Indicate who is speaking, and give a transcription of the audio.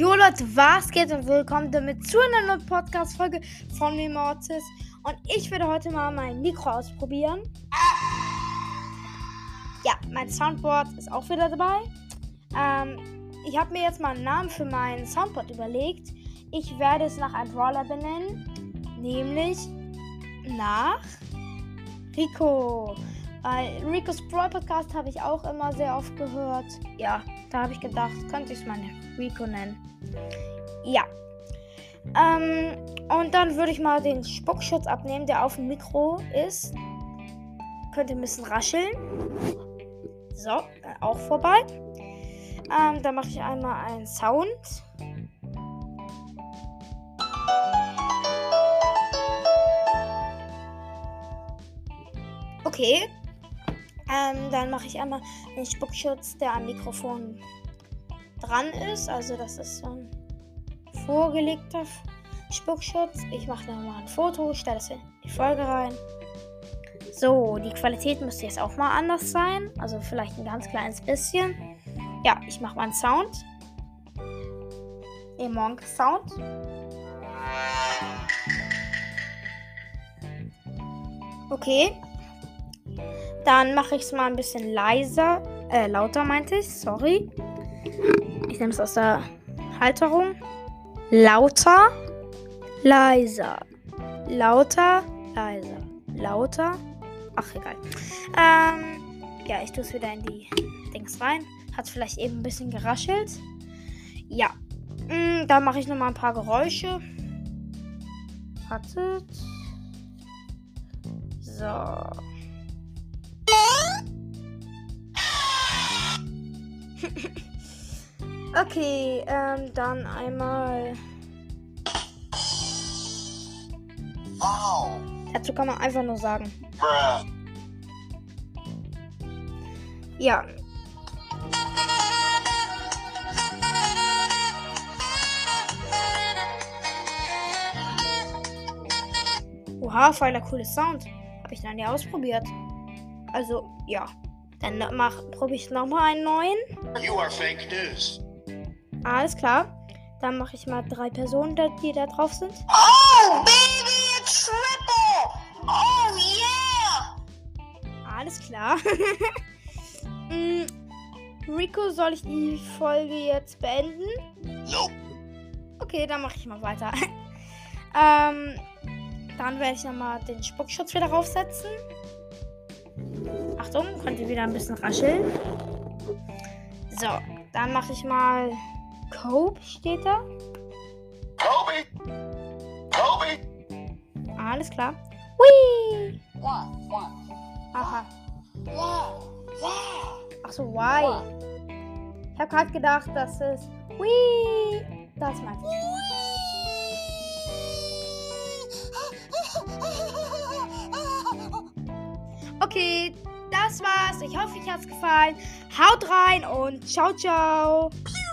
Speaker 1: Jo Leute, was geht und willkommen damit zu einer neuen Podcast-Folge von mir Mortis. Und ich werde heute mal mein Mikro ausprobieren. Ja, mein Soundboard ist auch wieder dabei. Ähm, ich habe mir jetzt mal einen Namen für mein Soundboard überlegt. Ich werde es nach einem Brawler benennen, nämlich nach Rico. Weil Ricos Brawl Podcast habe ich auch immer sehr oft gehört. Ja, da habe ich gedacht, könnte ich es mal Rico nennen. Ja. Ähm, und dann würde ich mal den Spuckschutz abnehmen, der auf dem Mikro ist. Könnte ein bisschen rascheln. So, äh, auch vorbei. Ähm, dann mache ich einmal einen Sound. Okay, ähm, dann mache ich einmal den Spuckschutz, der am Mikrofon dran ist. Also das ist so ein vorgelegter Spuckschutz. Ich mache nochmal ein Foto, stelle es in die Folge rein. So, die Qualität müsste jetzt auch mal anders sein. Also vielleicht ein ganz kleines bisschen. Ja, ich mache mal einen Sound. Emonk Sound. Okay, dann mache ich es mal ein bisschen leiser. Äh, lauter meinte ich, sorry. Ich nehme es aus der Halterung. Lauter, leiser. Lauter, leiser. Lauter. Ach, egal. Ähm, ja, ich tue es wieder in die Dings rein. Hat vielleicht eben ein bisschen geraschelt. Ja. Mm, dann mache ich nochmal ein paar Geräusche. Wartet. So. Okay, ähm, dann einmal.
Speaker 2: Wow.
Speaker 1: Dazu kann man einfach nur sagen.
Speaker 2: Bruh.
Speaker 1: Ja. Oha, voll der coole Sound. Habe ich dann ja ausprobiert. Also, ja. Dann mach, probiere ich nochmal einen neuen.
Speaker 2: You are fake news.
Speaker 1: Alles klar. Dann mache ich mal drei Personen, die da drauf sind.
Speaker 2: Oh, baby, a triple. Oh, yeah.
Speaker 1: Alles klar. Mm, Rico, soll ich die Folge jetzt beenden?
Speaker 2: Nope.
Speaker 1: Okay, dann mache ich mal weiter. ähm, dann werde ich nochmal den Spuckschutz wieder raufsetzen. Achtung, konnte wieder ein bisschen rascheln. So, dann mache ich mal Cope, steht da.
Speaker 2: Kobe. Kobe.
Speaker 1: Alles klar. Whee! Aha. Ach so, why? Ich habe gerade gedacht, dass es Whee! Das meinte ich. Okay, das war's. Ich hoffe, euch hat's gefallen. Haut rein und ciao, ciao.
Speaker 2: Pew.